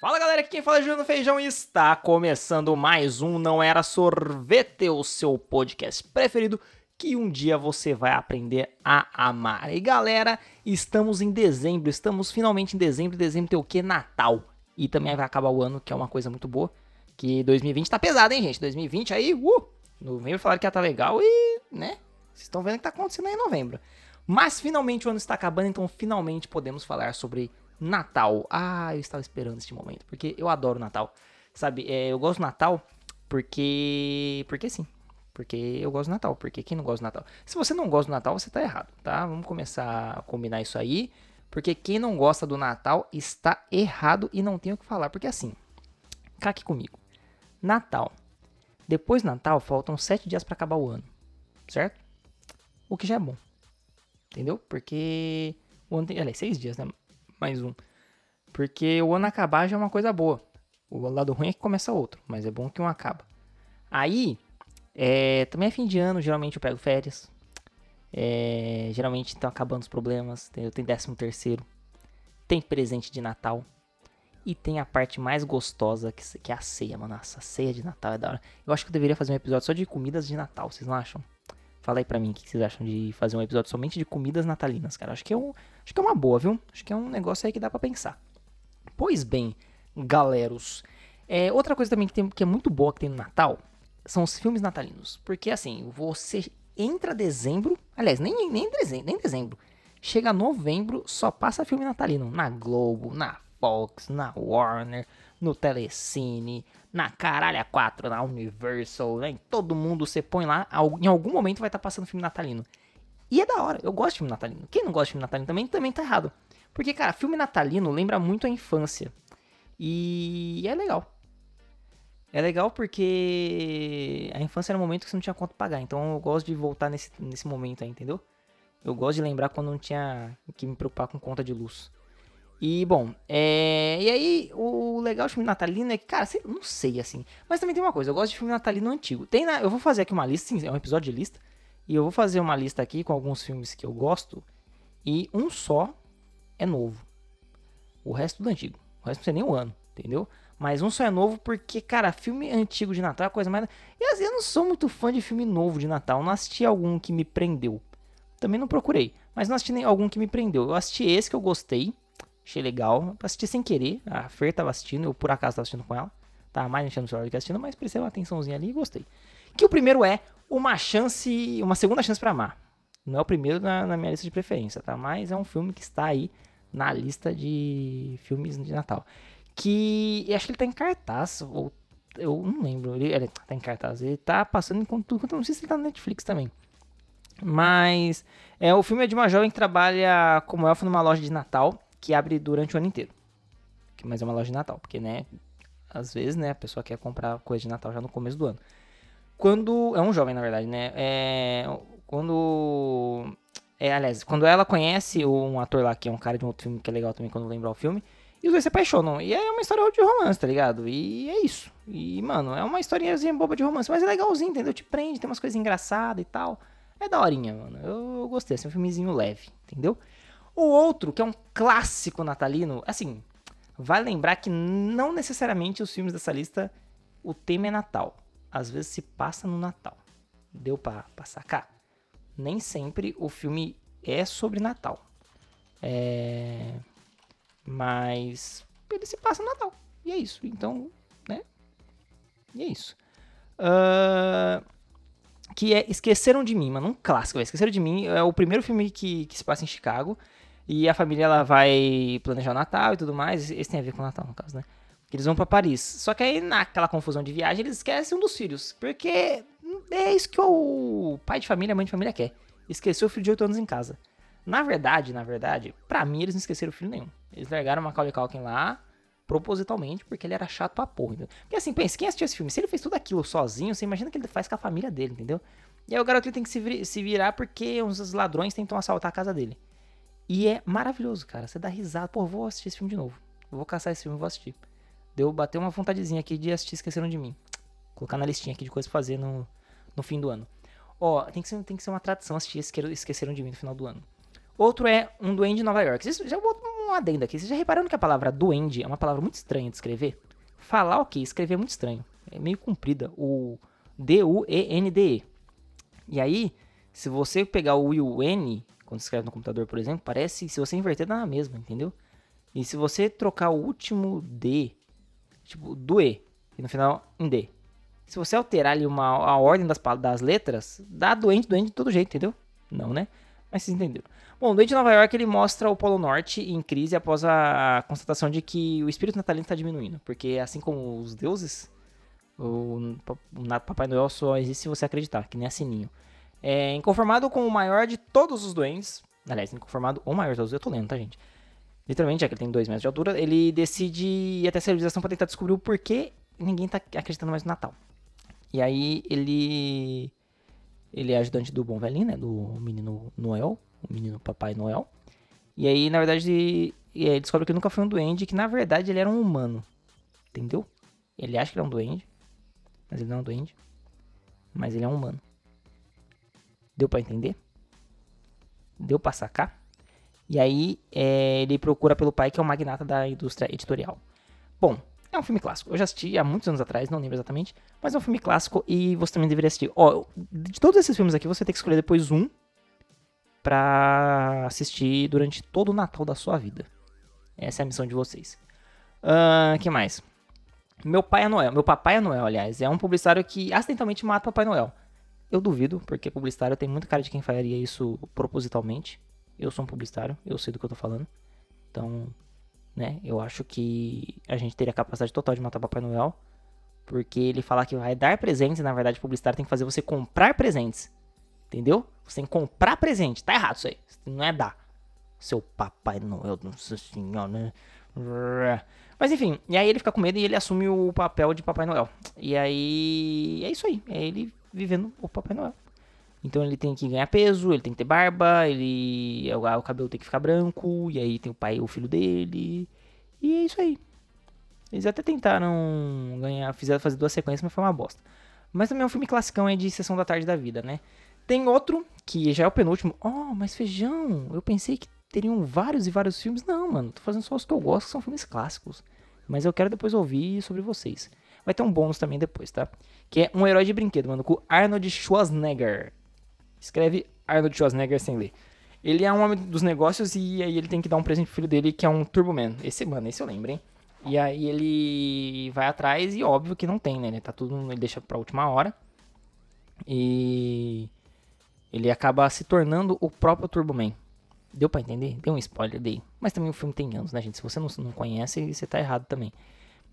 Fala galera, aqui quem fala é Juliano Feijão e está começando mais um Não Era Sorvete, o seu podcast preferido que um dia você vai aprender a amar. E galera, estamos em dezembro, estamos finalmente em dezembro, dezembro tem o que? Natal. E também vai acabar o ano, que é uma coisa muito boa, que 2020 tá pesado, hein gente? 2020 aí, uh! Novembro falaram que ia tá legal e, né? Vocês estão vendo o que tá acontecendo aí em novembro. Mas finalmente o ano está acabando, então finalmente podemos falar sobre Natal. Ah, eu estava esperando este momento, porque eu adoro Natal. Sabe, é, eu gosto do Natal porque. Porque sim. Porque eu gosto do Natal. Porque quem não gosta do Natal? Se você não gosta do Natal, você está errado, tá? Vamos começar a combinar isso aí. Porque quem não gosta do Natal está errado e não tem o que falar. Porque assim, cá aqui comigo. Natal. Depois do Natal, faltam sete dias para acabar o ano. Certo? O que já é bom. Entendeu? Porque. O ano tem. Aliás, seis dias, né? Mais um. Porque o ano acabar já é uma coisa boa. O lado ruim é que começa outro, mas é bom que um acaba. Aí, é, também é fim de ano, geralmente eu pego férias. É, geralmente estão acabando os problemas. Eu tenho décimo terceiro. Tem presente de Natal. E tem a parte mais gostosa, que, que é a ceia, mano. Nossa, a ceia de Natal é da hora. Eu acho que eu deveria fazer um episódio só de comidas de Natal, vocês não acham? Fala aí pra mim o que vocês acham de fazer um episódio somente de comidas natalinas, cara. Acho que é, um, acho que é uma boa, viu? Acho que é um negócio aí que dá para pensar. Pois bem, galeros. É, outra coisa também que, tem, que é muito boa que tem no Natal são os filmes natalinos. Porque assim, você entra dezembro. Aliás, nem, nem, dezembro, nem dezembro. Chega novembro, só passa filme natalino. Na Globo, na Fox, na Warner, no Telecine, na Caralha 4, na Universal, né? Todo mundo você põe lá, em algum momento vai estar tá passando filme natalino. E é da hora, eu gosto de filme natalino. Quem não gosta de filme natalino também, também tá errado. Porque, cara, filme natalino lembra muito a infância. E é legal. É legal porque a infância era um momento que você não tinha quanto pagar. Então eu gosto de voltar nesse, nesse momento aí, entendeu? Eu gosto de lembrar quando não tinha que me preocupar com conta de luz. E, bom, é... E aí, o legal do filme natalino é que, cara, não sei, assim. Mas também tem uma coisa, eu gosto de filme natalino antigo. Tem na... Eu vou fazer aqui uma lista, sim, é um episódio de lista. E eu vou fazer uma lista aqui com alguns filmes que eu gosto. E um só é novo. O resto do antigo. O resto não sei nem o ano, entendeu? Mas um só é novo porque, cara, filme antigo de Natal é coisa mais. E assim, eu não sou muito fã de filme novo de Natal. Não assisti algum que me prendeu. Também não procurei. Mas não assisti algum que me prendeu. Eu assisti esse que eu gostei Achei legal. Assisti sem querer. A Fer tava assistindo, eu por acaso tava assistindo com ela. Tava mais enchendo o celular do que assistindo, mas prestei uma atençãozinha ali e gostei. Que o primeiro é uma chance, uma segunda chance para amar. Não é o primeiro na, na, minha lista de preferência, tá? Mas é um filme que está aí na lista de filmes de Natal. Que eu acho que ele tá em cartaz, ou eu não lembro. Ele, ele tá em cartaz, ele tá passando enquanto tudo. Não sei se ele tá na Netflix também. Mas é, o filme é de uma jovem que trabalha como elfo numa loja de Natal que abre durante o ano inteiro. Mas é uma loja de Natal, porque, né, às vezes, né, a pessoa quer comprar coisa de Natal já no começo do ano. Quando. É um jovem, na verdade, né? É, quando. É, aliás, quando ela conhece um ator lá, que é um cara de um outro filme que é legal também quando lembrar o filme, e os dois se apaixonam. E é uma história de romance, tá ligado? E é isso. E, mano, é uma historinhazinha boba de romance, mas é legalzinho, entendeu? Te prende, tem umas coisas engraçadas e tal. É daorinha, mano. Eu, eu gostei, assim, é um filmezinho leve, entendeu? O outro, que é um clássico natalino, assim, vai lembrar que não necessariamente os filmes dessa lista o tema é Natal. Às vezes se passa no Natal. Deu pra, pra sacar? Nem sempre o filme é sobre Natal. É... Mas ele se passa no Natal. E é isso. Então, né? E é isso. Uh... Que é Esqueceram de Mim, mano. Um clássico. Esqueceram de Mim é o primeiro filme que, que se passa em Chicago. E a família ela vai planejar o Natal e tudo mais. Esse tem a ver com o Natal, no caso, né? Eles vão para Paris. Só que aí, naquela confusão de viagem, eles esquecem um dos filhos. Porque é isso que o pai de família, a mãe de família quer. Esqueceu o filho de 8 anos em casa. Na verdade, na verdade, pra mim eles não esqueceram o filho nenhum. Eles largaram o Macaulay Culkin lá, propositalmente, porque ele era chato pra porra, entendeu? Porque assim, pensa, quem assistiu esse filme? Se ele fez tudo aquilo sozinho, você imagina que ele faz com a família dele, entendeu? E aí o garoto tem que se virar porque uns ladrões tentam assaltar a casa dele. E é maravilhoso, cara. Você dá risada. Pô, vou assistir esse filme de novo. vou caçar esse filme, vou assistir. Deu bater uma vontadezinha aqui de assistir Esqueceram de Mim. Colocar na listinha aqui de coisas pra fazer no, no fim do ano. Ó, tem que, ser, tem que ser uma tradição assistir Esqueceram de Mim no final do ano. Outro é Um Duende de Nova York. Isso já é um adendo aqui. Vocês já repararam que a palavra duende é uma palavra muito estranha de escrever? Falar ok, escrever é muito estranho. É meio comprida. O D-U-E-N-D-E. E aí, se você pegar o I e o N, quando escreve no computador, por exemplo, parece, se você inverter, dá na mesma, entendeu? E se você trocar o último D, tipo, do E, e no final em D. Se você alterar ali uma, a ordem das, das letras, dá doente, doente de todo jeito, entendeu? Não, né? Mas vocês entenderam. Bom, o Doente de Nova York ele mostra o Polo Norte em crise após a constatação de que o espírito natalino está diminuindo. Porque assim como os deuses, o, o Papai Noel só existe se você acreditar, que nem a Sininho. É, inconformado com o maior de todos os doentes, aliás, inconformado ou maior de todos, eu tô lendo, tá, gente? Literalmente, já que ele tem 2 metros de altura, ele decide ir até a civilização para tentar descobrir o porquê ninguém tá acreditando mais no Natal. E aí ele ele é ajudante do bom velhinho, né, do menino Noel, o menino Papai Noel. E aí, na verdade, ele descobre que nunca foi um duende, que na verdade ele era um humano. Entendeu? Ele acha que ele é um duende, mas ele não é um duende. Mas ele é um humano. Deu para entender? Deu pra sacar? E aí é, ele procura pelo pai, que é o magnata da indústria editorial. Bom, é um filme clássico. Eu já assisti há muitos anos atrás, não lembro exatamente. Mas é um filme clássico e você também deveria assistir. Ó, de todos esses filmes aqui, você tem que escolher depois um pra assistir durante todo o Natal da sua vida. Essa é a missão de vocês. O uh, que mais? Meu pai é Noel. Meu papai é Noel, aliás. É um publicitário que acidentalmente mata Papai Noel. Eu duvido, porque publicitário tem muita cara de quem faria isso propositalmente. Eu sou um publicitário, eu sei do que eu tô falando. Então, né, eu acho que a gente teria a capacidade total de matar Papai Noel. Porque ele falar que vai dar presentes, na verdade, publicitário tem que fazer você comprar presentes. Entendeu? Você tem que comprar presente. Tá errado isso aí. Não é dar. Seu Papai Noel, nossa senhora, né? Mas enfim, e aí ele fica com medo e ele assume o papel de Papai Noel. E aí é isso aí. É ele vivendo o Papai Noel. Então ele tem que ganhar peso, ele tem que ter barba, ele o cabelo tem que ficar branco, e aí tem o pai o filho dele. E é isso aí. Eles até tentaram ganhar, fizeram fazer duas sequências, mas foi uma bosta. Mas também é um filme classicão aí de sessão da tarde da vida, né? Tem outro que já é o penúltimo. Oh, mas feijão, eu pensei que teriam vários e vários filmes. Não, mano, tô fazendo só os que eu gosto, que são filmes clássicos. Mas eu quero depois ouvir sobre vocês. Vai ter um bônus também depois, tá? Que é um herói de brinquedo, mano, com Arnold Schwarzenegger. Escreve Arnold Schwarzenegger sem ler. Ele é um homem dos negócios e aí ele tem que dar um presente pro filho dele, que é um Turboman. Esse, mano, esse eu lembro, hein? E aí ele vai atrás e óbvio que não tem, né? Ele tá tudo, ele deixa pra última hora. E ele acaba se tornando o próprio Turboman. Deu pra entender? Deu um spoiler, dei. Mas também o filme tem anos, né, gente? Se você não, não conhece, você tá errado também.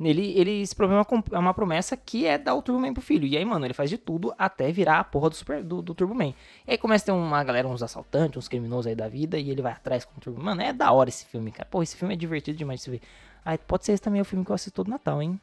Ele, ele se propõe uma, é uma promessa que é dar o Turbo Man pro filho. E aí, mano, ele faz de tudo até virar a porra do, super, do, do Turbo Man. E aí começa a ter uma galera, uns assaltantes, uns criminosos aí da vida, e ele vai atrás com o Turbo Mano, é da hora esse filme, cara. Pô, esse filme é divertido demais de se ver. Ah, pode ser esse também o filme que eu assisto todo Natal, hein?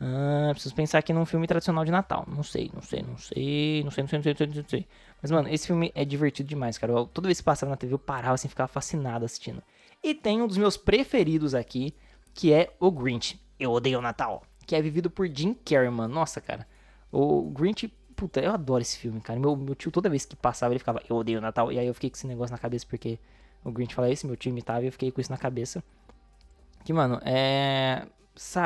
Ah, preciso pensar aqui num filme tradicional de Natal. Não sei, não sei, não sei, não sei, não sei, não sei, não sei, não sei. Mas, mano, esse filme é divertido demais, cara. Eu, toda vez que passava na TV, eu parava assim, ficava fascinado assistindo. E tem um dos meus preferidos aqui, que é o Grinch. Eu odeio o Natal. Que é vivido por Jim Carrey, mano. Nossa, cara. O Grinch, puta, eu adoro esse filme, cara. Meu, meu tio, toda vez que passava, ele ficava, eu odeio o Natal. E aí eu fiquei com esse negócio na cabeça, porque o Grinch fala isso, meu tio imitava, e eu fiquei com isso na cabeça. Que, mano, é.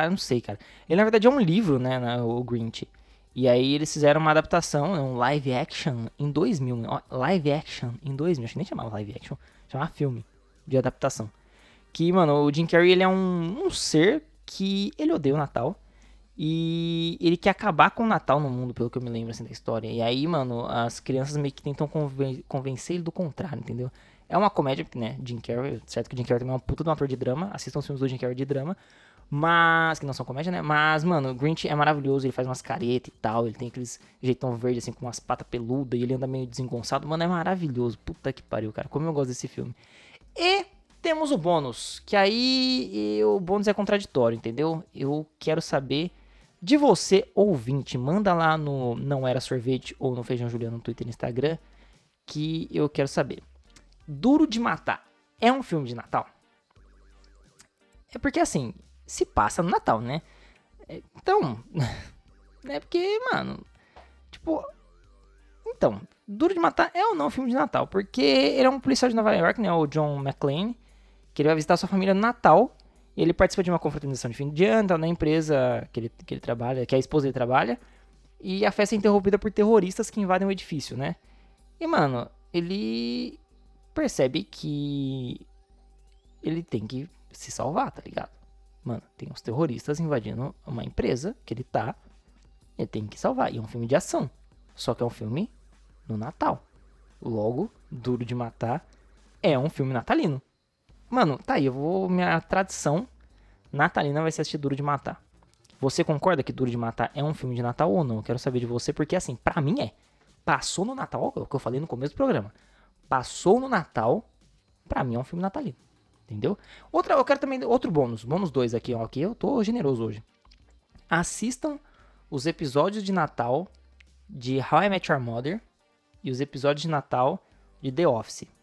Eu não sei, cara. Ele na verdade é um livro, né, o Grinch. E aí eles fizeram uma adaptação, né, um live action em 2000. Ó, live action em 2000, acho que nem chamava live action, chamava filme de adaptação. Que, mano, o Jim Carrey ele é um, um ser que ele odeia o Natal. E ele quer acabar com o Natal no mundo, pelo que eu me lembro assim da história. E aí, mano, as crianças meio que tentam conven convencer ele do contrário, entendeu? É uma comédia, né? Jim Carrey, certo que Jim Carrey também é um puta de um ator de drama. Assistam os filmes do Jim Carrey de drama. Mas. Que não são comédia, né? Mas, mano, o Grinch é maravilhoso. Ele faz umas caretas e tal. Ele tem aqueles jeitão verde, assim, com umas patas peludas. E ele anda meio desengonçado. Mano, é maravilhoso. Puta que pariu, cara. Como eu gosto desse filme. E temos o bônus, que aí o bônus é contraditório, entendeu? Eu quero saber de você, ouvinte. Manda lá no Não Era Sorvete ou no Feijão Juliano no Twitter e Instagram, que eu quero saber. Duro de Matar é um filme de Natal? É porque assim, se passa no Natal, né? Então, é porque, mano, tipo, então, Duro de Matar é ou não um filme de Natal? Porque ele é um policial de Nova York, né? O John McClane. Que ele vai visitar sua família no Natal. E ele participa de uma confraternização de fim de ano, tá na empresa que ele, que ele trabalha, que a esposa dele trabalha. E a festa é interrompida por terroristas que invadem o edifício, né? E, mano, ele percebe que ele tem que se salvar, tá ligado? Mano, tem uns terroristas invadindo uma empresa que ele tá. Ele tem que salvar. E é um filme de ação. Só que é um filme no Natal. Logo, Duro de Matar é um filme natalino. Mano, tá aí, eu vou. Minha tradição natalina vai ser assistir Duro de Matar. Você concorda que Duro de Matar é um filme de Natal ou não? Eu quero saber de você, porque assim, pra mim é. Passou no Natal, é o que eu falei no começo do programa. Passou no Natal, pra mim é um filme natalino. Entendeu? Outra, eu quero também outro bônus, bônus 2 aqui, ó, aqui eu tô generoso hoje. Assistam os episódios de Natal de How I Met Your Mother e os episódios de Natal de The Office.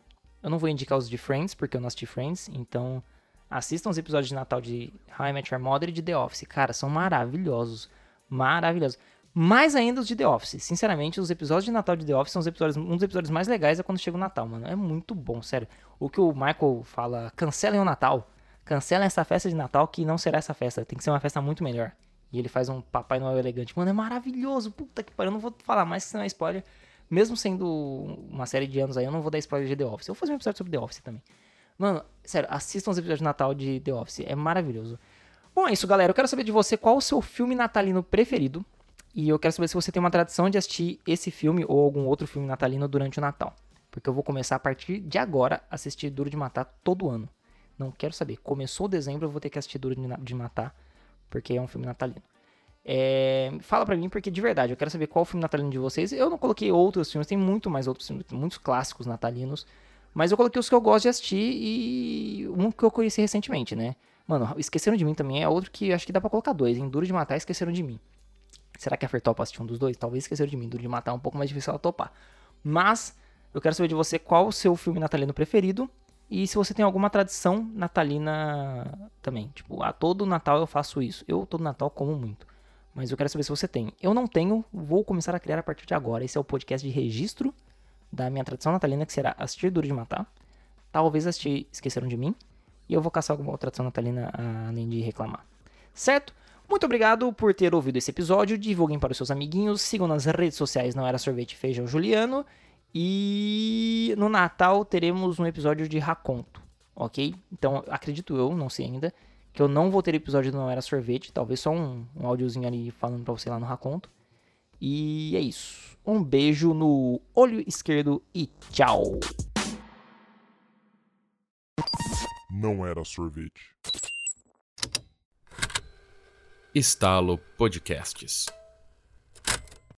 Eu não vou indicar os de Friends, porque eu não assisti Friends, então assistam os episódios de Natal de How I Met Your Mother e de The Office. Cara, são maravilhosos. Maravilhosos. Mais ainda os de The Office. Sinceramente, os episódios de Natal de The Office são os episódios, um dos episódios mais legais é quando chega o Natal, mano. É muito bom, sério. O que o Michael fala, cancelem o Natal. Cancelem essa festa de Natal que não será essa festa. Tem que ser uma festa muito melhor. E ele faz um Papai Noel elegante. Mano, é maravilhoso. Puta que pariu. Eu não vou falar mais senão é spoiler. Mesmo sendo uma série de anos aí, eu não vou dar spoiler de The Office. Eu vou fazer um episódio sobre The Office também. Mano, sério, assistam os episódios de Natal de The Office. É maravilhoso. Bom, é isso, galera. Eu quero saber de você qual o seu filme natalino preferido. E eu quero saber se você tem uma tradição de assistir esse filme ou algum outro filme natalino durante o Natal. Porque eu vou começar a partir de agora a assistir Duro de Matar todo ano. Não quero saber. Começou dezembro, eu vou ter que assistir Duro de Matar porque é um filme natalino. É, fala pra mim, porque de verdade, eu quero saber qual o filme natalino de vocês. Eu não coloquei outros filmes, tem muito mais outros filmes, muitos clássicos natalinos. Mas eu coloquei os que eu gosto de assistir e um que eu conheci recentemente, né? Mano, Esqueceram de Mim também é outro que acho que dá pra colocar dois, hein? Duro de Matar e Esqueceram de Mim. Será que a Fer topa assistir um dos dois? Talvez Esqueceram de Mim. Duro de Matar é um pouco mais difícil ela topar. Mas eu quero saber de você qual o seu filme natalino preferido e se você tem alguma tradição natalina também. Tipo, a todo Natal eu faço isso. Eu todo Natal como muito. Mas eu quero saber se você tem. Eu não tenho, vou começar a criar a partir de agora. Esse é o podcast de registro da minha tradição natalina, que será assistir Duro de Matar. Talvez assistir Esqueceram de Mim. E eu vou caçar alguma outra tradição natalina além de reclamar. Certo? Muito obrigado por ter ouvido esse episódio. Divulguem para os seus amiguinhos. Sigam nas redes sociais Não Era Sorvete Feijão Juliano. E no Natal teremos um episódio de Raconto, ok? Então, acredito eu, não sei ainda, que eu não vou ter episódio do Não Era Sorvete, talvez só um, um áudiozinho ali falando pra você lá no Raconto. E é isso. Um beijo no olho esquerdo e tchau! Não era sorvete. Estalo Podcasts.